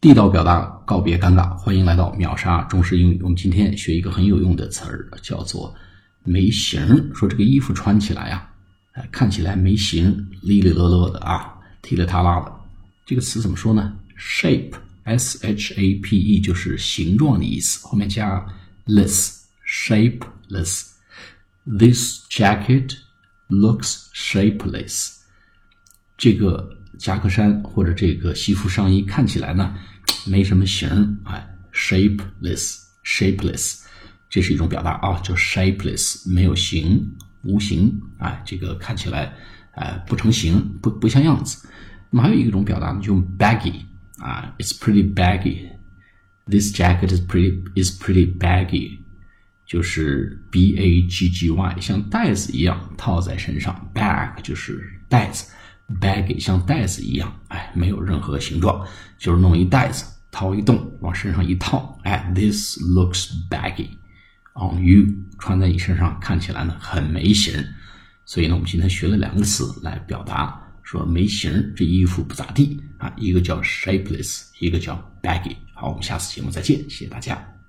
地道表达，告别尴尬。欢迎来到秒杀中式英语。我们今天学一个很有用的词儿，叫做“没型”。说这个衣服穿起来呀，哎，看起来没型，哩哩落落的啊，踢里塌拉的。这个词怎么说呢？shape，s h a p e，就是形状的意思。后面加 less，shapeless。This jacket looks shapeless。这个夹克衫或者这个西服上衣看起来呢？没什么型儿哎，shapeless，shapeless，这是一种表达啊，叫 shapeless，没有形，无形，哎，这个看起来，哎，不成形，不不像样子。那么还有一种表达呢，就 baggy，啊，it's pretty baggy，this jacket is pretty is pretty baggy，就是 b a g g y，像袋子一样套在身上，bag 就是袋子。Baggy 像袋子一样，哎，没有任何形状，就是弄一袋子，掏一洞，往身上一套，哎，this looks baggy on you，穿在你身上看起来呢很没型。所以呢，我们今天学了两个词来表达说没型，这衣服不咋地啊，一个叫 shapeless，一个叫 baggy。好，我们下次节目再见，谢谢大家。